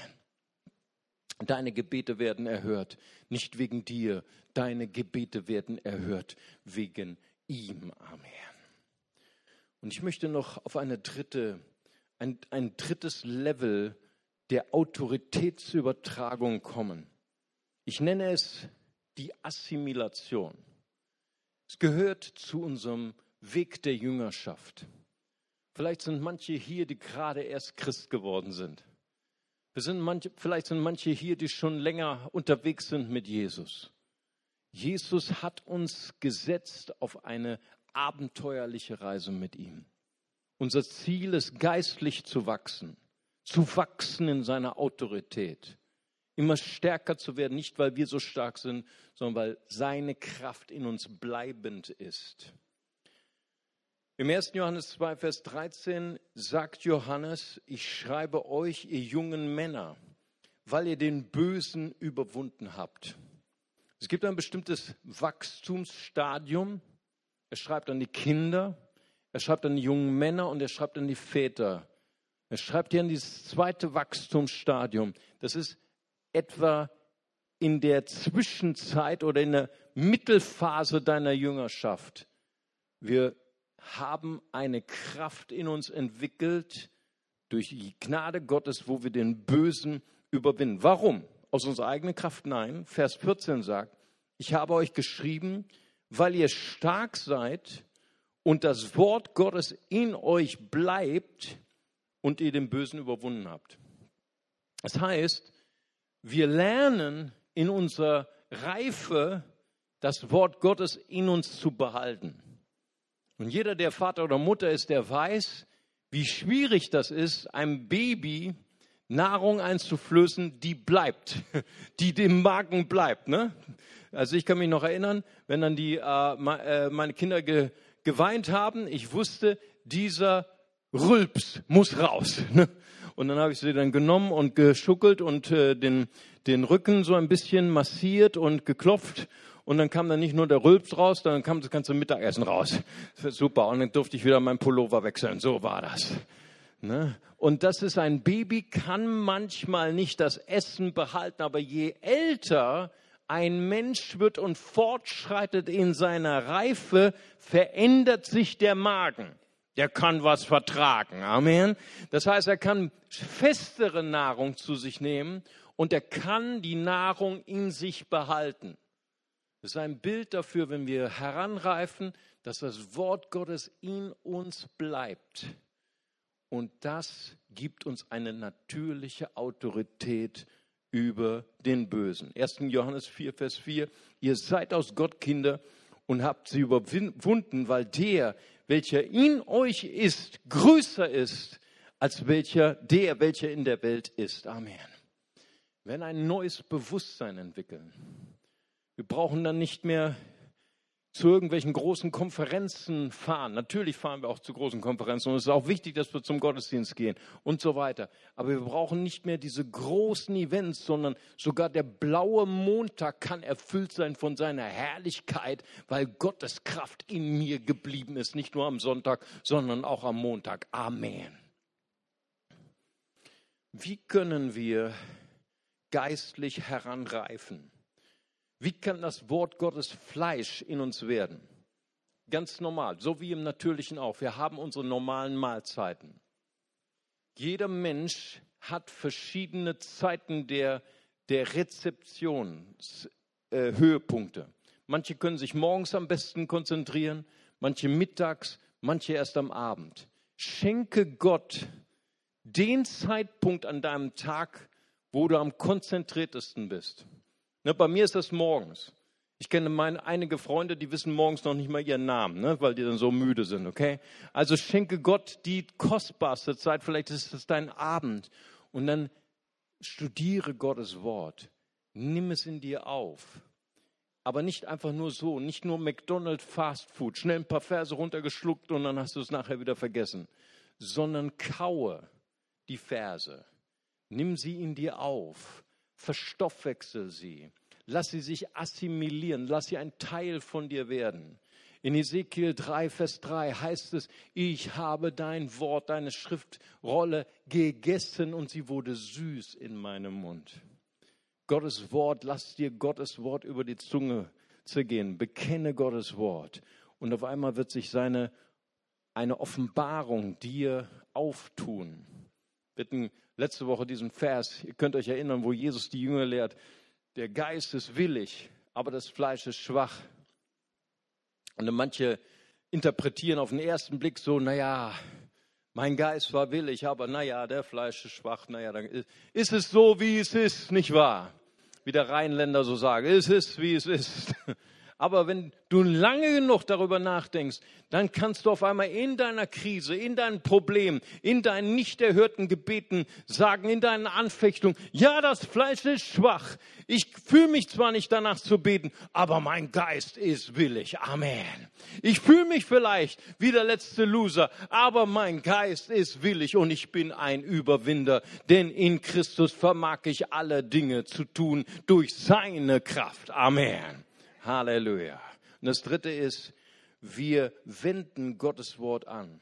Speaker 1: Deine Gebete werden erhört, nicht wegen dir. Deine Gebete werden erhört wegen ihm. Amen. Und ich möchte noch auf eine dritte, ein, ein drittes Level der Autoritätsübertragung kommen. Ich nenne es die Assimilation. Es gehört zu unserem Weg der Jüngerschaft. Vielleicht sind manche hier, die gerade erst Christ geworden sind. Wir sind manche, vielleicht sind manche hier, die schon länger unterwegs sind mit Jesus. Jesus hat uns gesetzt auf eine abenteuerliche Reise mit ihm. Unser Ziel ist, geistlich zu wachsen, zu wachsen in seiner Autorität, immer stärker zu werden, nicht weil wir so stark sind, sondern weil seine Kraft in uns bleibend ist. Im 1. Johannes 2, Vers 13 sagt Johannes, ich schreibe euch, ihr jungen Männer, weil ihr den Bösen überwunden habt. Es gibt ein bestimmtes Wachstumsstadium. Er schreibt an die Kinder, er schreibt an die jungen Männer und er schreibt an die Väter. Er schreibt hier an dieses zweite Wachstumsstadium. Das ist etwa in der Zwischenzeit oder in der Mittelphase deiner Jüngerschaft. Wir haben eine Kraft in uns entwickelt durch die Gnade Gottes, wo wir den Bösen überwinden. Warum? Aus unserer eigenen Kraft? Nein. Vers 14 sagt, ich habe euch geschrieben, weil ihr stark seid und das Wort Gottes in euch bleibt und ihr den Bösen überwunden habt. Das heißt, wir lernen in unserer Reife das Wort Gottes in uns zu behalten. Und jeder, der Vater oder Mutter ist, der weiß, wie schwierig das ist, einem Baby Nahrung einzuflößen, die bleibt, die dem Magen bleibt. Ne? Also ich kann mich noch erinnern, wenn dann die, äh, äh meine Kinder ge, geweint haben, ich wusste, dieser Rülps muss raus. Ne? Und dann habe ich sie dann genommen und geschuckelt und äh, den, den Rücken so ein bisschen massiert und geklopft. Und dann kam dann nicht nur der Rülps raus, dann kam das ganze Mittagessen raus. Super. Und dann durfte ich wieder meinen Pullover wechseln. So war das. Ne? Und das ist ein Baby, kann manchmal nicht das Essen behalten, aber je älter ein Mensch wird und fortschreitet in seiner Reife, verändert sich der Magen der kann was vertragen. Amen. Das heißt, er kann festere Nahrung zu sich nehmen und er kann die Nahrung in sich behalten. Das ist ein Bild dafür, wenn wir heranreifen, dass das Wort Gottes in uns bleibt. Und das gibt uns eine natürliche Autorität über den Bösen. 1. Johannes 4, Vers 4. Ihr seid aus Gott Kinder und habt sie überwunden, weil der, welcher in euch ist, größer ist als welcher, der, welcher in der Welt ist. Amen. Werden ein neues Bewusstsein entwickeln. Wir brauchen dann nicht mehr zu irgendwelchen großen Konferenzen fahren. Natürlich fahren wir auch zu großen Konferenzen und es ist auch wichtig, dass wir zum Gottesdienst gehen und so weiter. Aber wir brauchen nicht mehr diese großen Events, sondern sogar der blaue Montag kann erfüllt sein von seiner Herrlichkeit, weil Gottes Kraft in mir geblieben ist, nicht nur am Sonntag, sondern auch am Montag. Amen. Wie können wir geistlich heranreifen? Wie kann das Wort Gottes Fleisch in uns werden? Ganz normal, so wie im Natürlichen auch. Wir haben unsere normalen Mahlzeiten. Jeder Mensch hat verschiedene Zeiten der, der Rezeptionshöhepunkte. Äh, manche können sich morgens am besten konzentrieren, manche mittags, manche erst am Abend. Schenke Gott den Zeitpunkt an deinem Tag, wo du am konzentriertesten bist. Ne, bei mir ist das morgens. Ich kenne meine, einige Freunde, die wissen morgens noch nicht mal ihren Namen, ne, weil die dann so müde sind, okay? Also schenke Gott die kostbarste Zeit, vielleicht ist es dein Abend. Und dann studiere Gottes Wort. Nimm es in dir auf. Aber nicht einfach nur so, nicht nur McDonald's Fast Food, schnell ein paar Verse runtergeschluckt und dann hast du es nachher wieder vergessen, sondern kaue die Verse. Nimm sie in dir auf verstoffwechsel sie. Lass sie sich assimilieren. Lass sie ein Teil von dir werden. In Ezekiel 3, Vers 3 heißt es, ich habe dein Wort, deine Schriftrolle gegessen und sie wurde süß in meinem Mund. Gottes Wort, lass dir Gottes Wort über die Zunge zergehen. Bekenne Gottes Wort. Und auf einmal wird sich seine, eine Offenbarung dir auftun. Wir hatten letzte Woche diesen Vers, ihr könnt euch erinnern, wo Jesus die Jünger lehrt, der Geist ist willig, aber das Fleisch ist schwach. Und manche interpretieren auf den ersten Blick so, naja, mein Geist war willig, aber naja, der Fleisch ist schwach, naja, dann ist es so, wie es ist, nicht wahr? Wie der Rheinländer so sagt, es ist, wie es ist. Aber wenn du lange genug darüber nachdenkst, dann kannst du auf einmal in deiner Krise, in deinem Problem, in deinen nicht erhörten Gebeten sagen, in deinen Anfechtungen, ja, das Fleisch ist schwach. Ich fühle mich zwar nicht danach zu beten, aber mein Geist ist willig. Amen. Ich fühle mich vielleicht wie der letzte Loser, aber mein Geist ist willig und ich bin ein Überwinder, denn in Christus vermag ich alle Dinge zu tun durch seine Kraft. Amen. Halleluja. Und das dritte ist, wir wenden Gottes Wort an.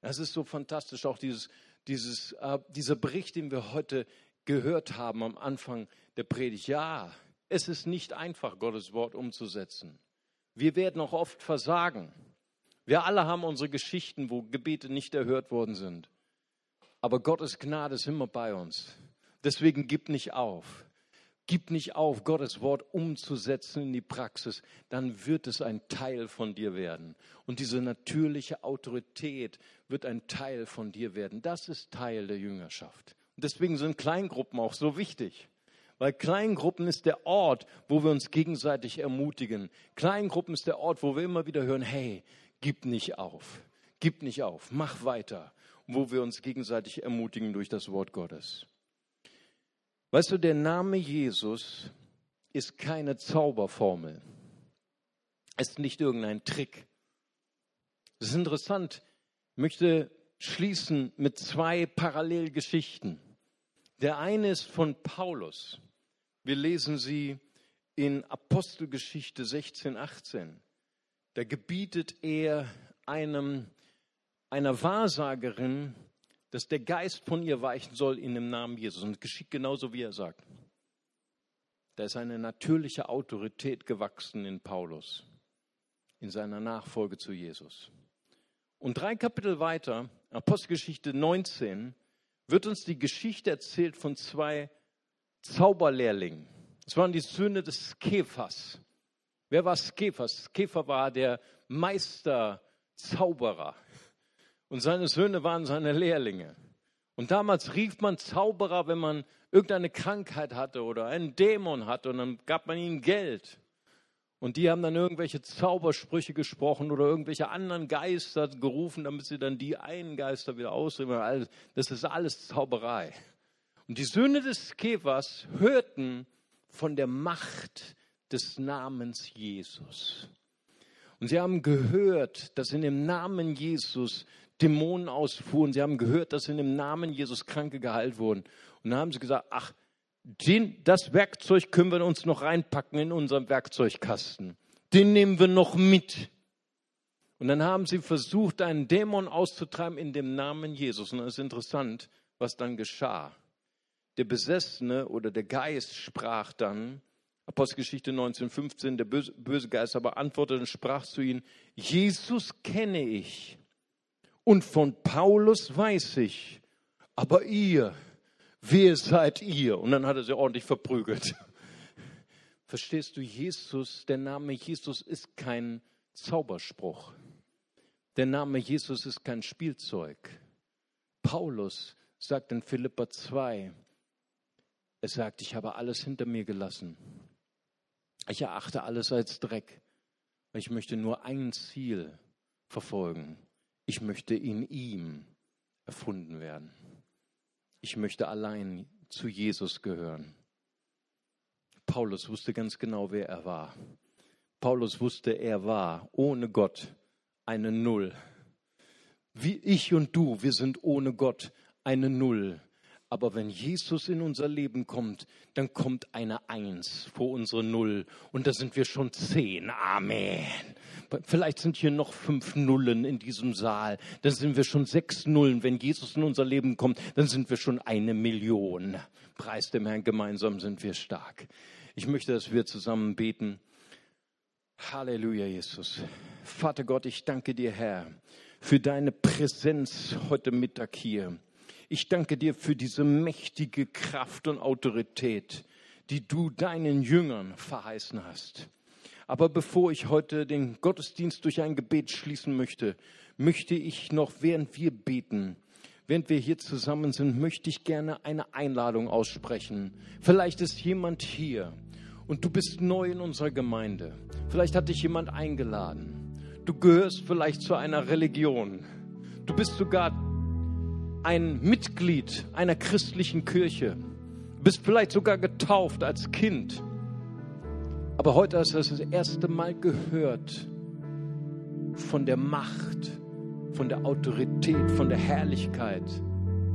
Speaker 1: Das ist so fantastisch, auch dieses, dieses, äh, dieser Bericht, den wir heute gehört haben am Anfang der Predigt. Ja, es ist nicht einfach, Gottes Wort umzusetzen. Wir werden auch oft versagen. Wir alle haben unsere Geschichten, wo Gebete nicht erhört worden sind. Aber Gottes Gnade ist immer bei uns. Deswegen gib nicht auf. Gib nicht auf, Gottes Wort umzusetzen in die Praxis, dann wird es ein Teil von dir werden. Und diese natürliche Autorität wird ein Teil von dir werden. Das ist Teil der Jüngerschaft. Und deswegen sind Kleingruppen auch so wichtig. Weil Kleingruppen ist der Ort, wo wir uns gegenseitig ermutigen. Kleingruppen ist der Ort, wo wir immer wieder hören, hey, gib nicht auf, gib nicht auf, mach weiter. Wo wir uns gegenseitig ermutigen durch das Wort Gottes. Weißt du, der Name Jesus ist keine Zauberformel. Es ist nicht irgendein Trick. Das ist interessant. Ich möchte schließen mit zwei Parallelgeschichten. Der eine ist von Paulus. Wir lesen sie in Apostelgeschichte 16, 18. Da gebietet er einem, einer Wahrsagerin, dass der Geist von ihr weichen soll in dem Namen Jesus. Und es geschieht genauso, wie er sagt. Da ist eine natürliche Autorität gewachsen in Paulus, in seiner Nachfolge zu Jesus. Und drei Kapitel weiter, Apostelgeschichte 19, wird uns die Geschichte erzählt von zwei Zauberlehrlingen. Es waren die Söhne des Skephas. Wer war Skephas? Skephas war der Meisterzauberer und seine Söhne waren seine Lehrlinge. Und damals rief man Zauberer, wenn man irgendeine Krankheit hatte oder einen Dämon hatte und dann gab man ihnen Geld. Und die haben dann irgendwelche Zaubersprüche gesprochen oder irgendwelche anderen Geister gerufen, damit sie dann die einen Geister wieder ausdrücken. Das ist alles Zauberei. Und die Söhne des Käfers hörten von der Macht des Namens Jesus. Und sie haben gehört, dass in dem Namen Jesus Dämonen ausfuhren. Sie haben gehört, dass in dem Namen Jesus Kranke geheilt wurden. Und dann haben sie gesagt, ach, den, das Werkzeug können wir uns noch reinpacken in unserem Werkzeugkasten. Den nehmen wir noch mit. Und dann haben sie versucht, einen Dämon auszutreiben in dem Namen Jesus. Und das ist interessant, was dann geschah. Der Besessene oder der Geist sprach dann, Apostelgeschichte 19,15, der böse, Geist aber antwortete und sprach zu ihnen, Jesus kenne ich und von Paulus weiß ich, aber ihr, wer seid ihr? Und dann hat er sie ordentlich verprügelt. Verstehst du, Jesus, der Name Jesus ist kein Zauberspruch. Der Name Jesus ist kein Spielzeug. Paulus sagt in Philippa 2, er sagt, ich habe alles hinter mir gelassen. Ich erachte alles als Dreck. Ich möchte nur ein Ziel verfolgen. Ich möchte in ihm erfunden werden. Ich möchte allein zu Jesus gehören. Paulus wusste ganz genau, wer er war. Paulus wusste, er war ohne Gott eine Null. Wie ich und du, wir sind ohne Gott eine Null. Aber wenn Jesus in unser Leben kommt, dann kommt eine Eins vor unsere Null und da sind wir schon zehn. Amen. Vielleicht sind hier noch fünf Nullen in diesem Saal. Dann sind wir schon sechs Nullen. Wenn Jesus in unser Leben kommt, dann sind wir schon eine Million. Preis dem Herrn, gemeinsam sind wir stark. Ich möchte, dass wir zusammen beten. Halleluja, Jesus. Vater Gott, ich danke dir, Herr, für deine Präsenz heute Mittag hier. Ich danke dir für diese mächtige Kraft und Autorität, die du deinen Jüngern verheißen hast. Aber bevor ich heute den Gottesdienst durch ein Gebet schließen möchte, möchte ich noch, während wir beten, während wir hier zusammen sind, möchte ich gerne eine Einladung aussprechen. Vielleicht ist jemand hier und du bist neu in unserer Gemeinde. Vielleicht hat dich jemand eingeladen. Du gehörst vielleicht zu einer Religion. Du bist sogar ein Mitglied einer christlichen Kirche, bist vielleicht sogar getauft als Kind, aber heute hast du das erste Mal gehört von der Macht, von der Autorität, von der Herrlichkeit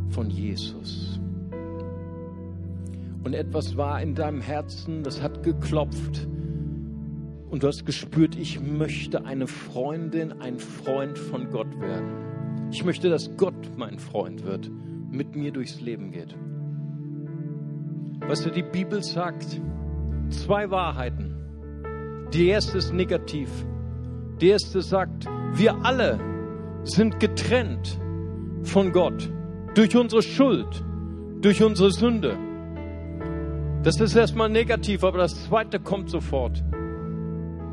Speaker 1: von Jesus. Und etwas war in deinem Herzen, das hat geklopft. Und du hast gespürt, ich möchte eine Freundin, ein Freund von Gott werden. Ich möchte, dass Gott mein Freund wird, mit mir durchs Leben geht. Was die Bibel sagt, zwei Wahrheiten. Die erste ist negativ. Die erste sagt, wir alle sind getrennt von Gott durch unsere Schuld, durch unsere Sünde. Das ist erstmal negativ, aber das zweite kommt sofort.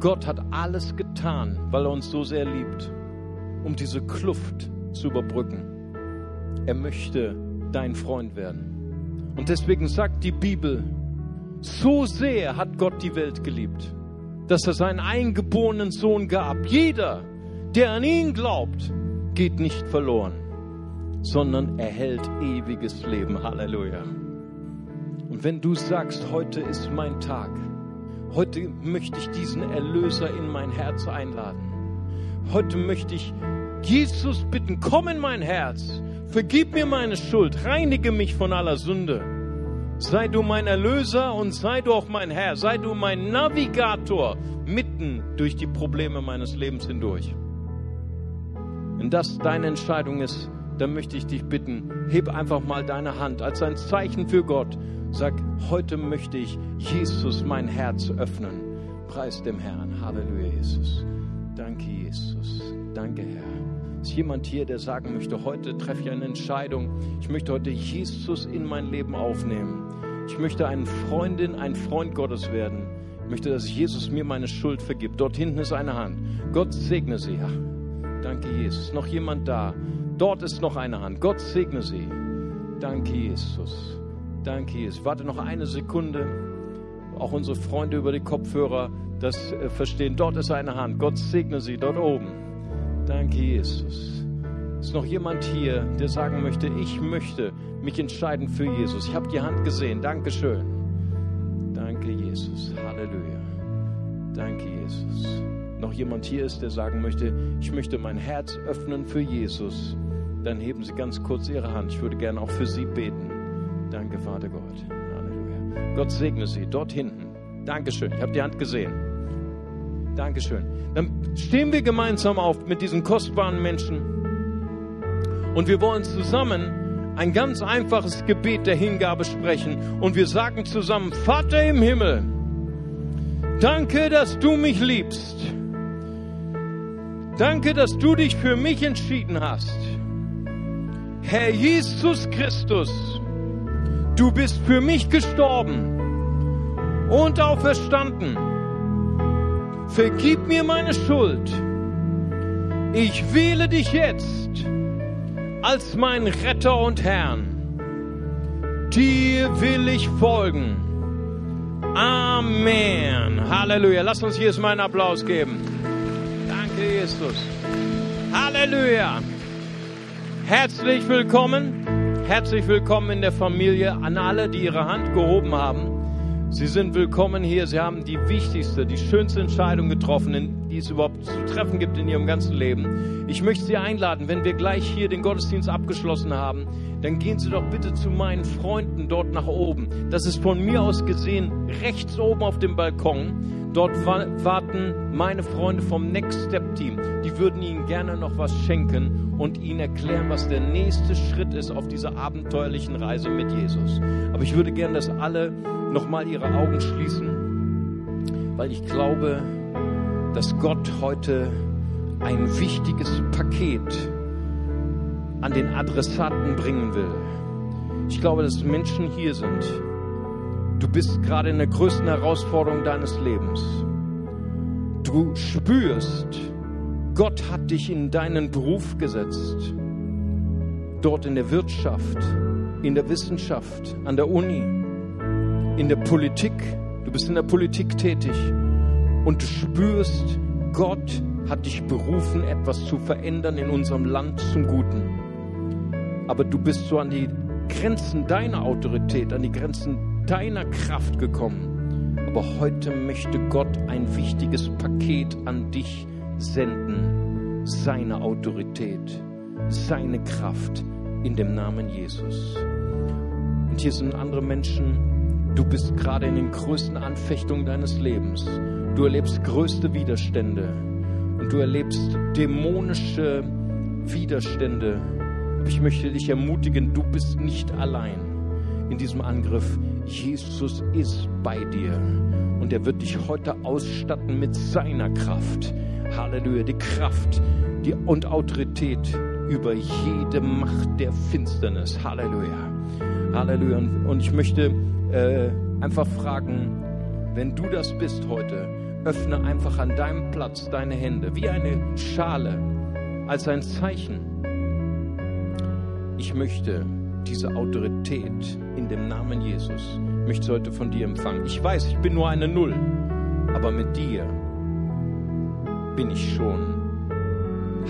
Speaker 1: Gott hat alles getan, weil er uns so sehr liebt, um diese Kluft zu überbrücken. Er möchte dein Freund werden. Und deswegen sagt die Bibel, so sehr hat Gott die Welt geliebt, dass er seinen eingeborenen Sohn gab. Jeder, der an ihn glaubt, geht nicht verloren, sondern erhält ewiges Leben. Halleluja. Und wenn du sagst, heute ist mein Tag, heute möchte ich diesen Erlöser in mein Herz einladen. Heute möchte ich Jesus bitten, komm in mein Herz, vergib mir meine Schuld, reinige mich von aller Sünde. Sei du mein Erlöser und sei du auch mein Herr, sei du mein Navigator mitten durch die Probleme meines Lebens hindurch. Wenn das deine Entscheidung ist, dann möchte ich dich bitten, heb einfach mal deine Hand als ein Zeichen für Gott. Sag, heute möchte ich Jesus mein Herz öffnen. Preis dem Herrn. Halleluja, Jesus. Danke, Jesus. Danke, Herr. Ist jemand hier, der sagen möchte, heute treffe ich eine Entscheidung. Ich möchte heute Jesus in mein Leben aufnehmen. Ich möchte eine Freundin, ein Freund Gottes werden. Ich möchte, dass Jesus mir meine Schuld vergibt. Dort hinten ist eine Hand. Gott segne sie. Ja. Danke, Jesus. Noch jemand da? Dort ist noch eine Hand. Gott segne sie. Danke, Jesus. Danke, Jesus. Warte noch eine Sekunde. Auch unsere Freunde über die Kopfhörer das äh, verstehen. Dort ist eine Hand. Gott segne sie dort oben. Danke, Jesus. Ist noch jemand hier, der sagen möchte, ich möchte mich entscheiden für Jesus? Ich habe die Hand gesehen. Dankeschön. Danke, Jesus. Halleluja. Danke, Jesus. noch jemand hier ist, der sagen möchte, ich möchte mein Herz öffnen für Jesus, dann heben Sie ganz kurz Ihre Hand. Ich würde gerne auch für Sie beten. Danke, Vater Gott. Halleluja. Gott segne Sie dort hinten. Dankeschön. Ich habe die Hand gesehen. Dankeschön. Dann stehen wir gemeinsam auf mit diesen kostbaren Menschen und wir wollen zusammen ein ganz einfaches Gebet der Hingabe sprechen und wir sagen zusammen, Vater im Himmel, danke, dass du mich liebst. Danke, dass du dich für mich entschieden hast. Herr Jesus Christus, du bist für mich gestorben und auferstanden. Vergib mir meine Schuld. Ich wähle dich jetzt als mein Retter und Herrn. Dir will ich folgen. Amen. Halleluja. Lass uns hier mal einen Applaus geben. Danke, Jesus. Halleluja. Herzlich willkommen. Herzlich willkommen in der Familie an alle, die ihre Hand gehoben haben. Sie sind willkommen hier. Sie haben die wichtigste, die schönste Entscheidung getroffen, die es überhaupt zu treffen gibt in Ihrem ganzen Leben. Ich möchte Sie einladen, wenn wir gleich hier den Gottesdienst abgeschlossen haben, dann gehen Sie doch bitte zu meinen Freunden dort nach oben. Das ist von mir aus gesehen rechts oben auf dem Balkon. Dort warten meine Freunde vom Next Step Team. Die würden Ihnen gerne noch was schenken und Ihnen erklären, was der nächste Schritt ist auf dieser abenteuerlichen Reise mit Jesus. Aber ich würde gerne, dass alle nochmal ihre Augen schließen, weil ich glaube, dass Gott heute ein wichtiges Paket an den Adressaten bringen will. Ich glaube, dass Menschen hier sind, Du bist gerade in der größten Herausforderung deines Lebens. Du spürst, Gott hat dich in deinen Beruf gesetzt. Dort in der Wirtschaft, in der Wissenschaft, an der Uni, in der Politik. Du bist in der Politik tätig und du spürst, Gott hat dich berufen, etwas zu verändern in unserem Land zum Guten. Aber du bist so an die Grenzen deiner Autorität, an die Grenzen deiner Kraft gekommen. Aber heute möchte Gott ein wichtiges Paket an dich senden. Seine Autorität, seine Kraft in dem Namen Jesus. Und hier sind andere Menschen, du bist gerade in den größten Anfechtungen deines Lebens. Du erlebst größte Widerstände und du erlebst dämonische Widerstände. Ich möchte dich ermutigen, du bist nicht allein in diesem Angriff. Jesus ist bei dir und er wird dich heute ausstatten mit seiner Kraft. Halleluja, die Kraft die, und Autorität über jede Macht der Finsternis. Halleluja. Halleluja. Und ich möchte äh, einfach fragen, wenn du das bist heute, öffne einfach an deinem Platz deine Hände wie eine Schale als ein Zeichen. Ich möchte diese Autorität in dem Namen Jesus möchte heute von dir empfangen. Ich weiß, ich bin nur eine Null, aber mit dir bin ich schon,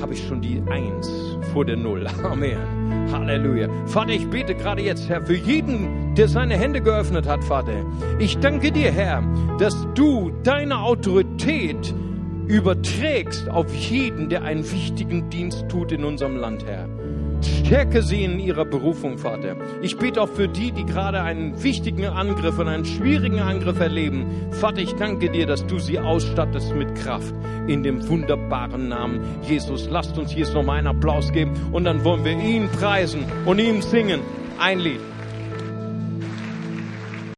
Speaker 1: habe ich schon die Eins vor der Null. Amen. Halleluja. Vater, ich bete gerade jetzt, Herr, für jeden, der seine Hände geöffnet hat, Vater. Ich danke dir, Herr, dass du deine Autorität überträgst auf jeden, der einen wichtigen Dienst tut in unserem Land, Herr. Stärke sie in ihrer Berufung, Vater. Ich bete auch für die, die gerade einen wichtigen Angriff und einen schwierigen Angriff erleben. Vater, ich danke dir, dass du sie ausstattest mit Kraft in dem wunderbaren Namen Jesus. Lasst uns jetzt nochmal einen Applaus geben und dann wollen wir ihn preisen und ihm singen. Ein Lied.